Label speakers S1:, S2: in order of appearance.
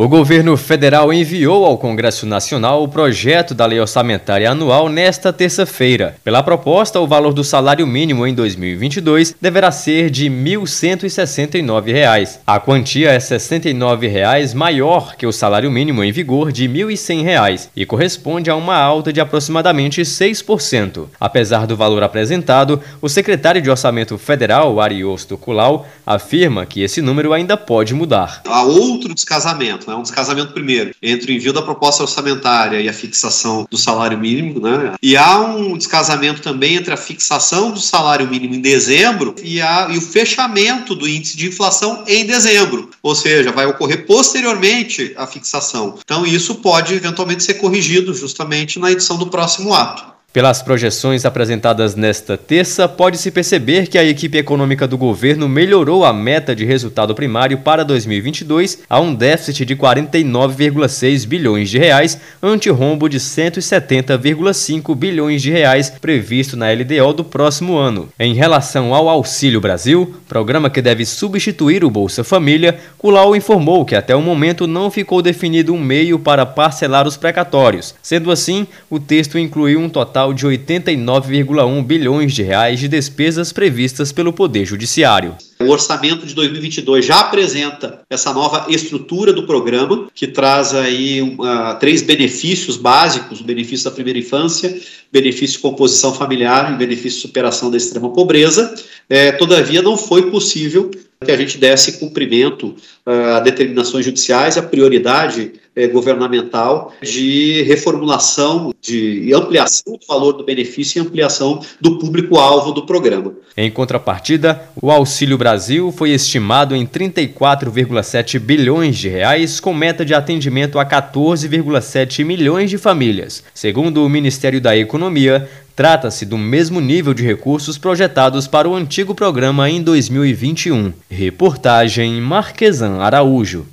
S1: O governo federal enviou ao Congresso Nacional o projeto da Lei Orçamentária Anual nesta terça-feira. Pela proposta, o valor do salário mínimo em 2022 deverá ser de R$ 1.169. A quantia é 69 reais maior que o salário mínimo em vigor de R$ 1.100 e corresponde a uma alta de aproximadamente 6%. Apesar do valor apresentado, o secretário de Orçamento Federal, Ariosto Culau, afirma que esse número ainda pode mudar.
S2: Há outro descasamento né? um descasamento primeiro entre o envio da proposta orçamentária e a fixação do salário mínimo, né? E há um descasamento também entre a fixação do salário mínimo em dezembro e, a, e o fechamento do índice de inflação em dezembro, ou seja, vai ocorrer posteriormente à fixação. Então isso pode eventualmente ser corrigido justamente na edição do próximo ato.
S1: Pelas projeções apresentadas nesta terça, pode-se perceber que a equipe econômica do governo melhorou a meta de resultado primário para 2022 a um déficit de 49,6 bilhões de reais, ante rombo de 170,5 bilhões de reais previsto na LDO do próximo ano. Em relação ao Auxílio Brasil, programa que deve substituir o Bolsa Família, Culau informou que até o momento não ficou definido um meio para parcelar os precatórios. Sendo assim, o texto incluiu um total total de 89,1 bilhões de reais de despesas previstas pelo Poder Judiciário.
S2: O orçamento de 2022 já apresenta essa nova estrutura do programa, que traz aí uh, três benefícios básicos: o benefício da primeira infância, benefício de composição familiar e benefício de superação da extrema pobreza. É, todavia, não foi possível que a gente desse cumprimento uh, a determinações judiciais, a prioridade governamental de reformulação, de ampliação do valor do benefício e ampliação do público-alvo do programa.
S1: Em contrapartida, o Auxílio Brasil foi estimado em 34,7 bilhões de reais, com meta de atendimento a 14,7 milhões de famílias. Segundo o Ministério da Economia, Trata-se do mesmo nível de recursos projetados para o antigo programa em 2021. Reportagem Marquesan Araújo.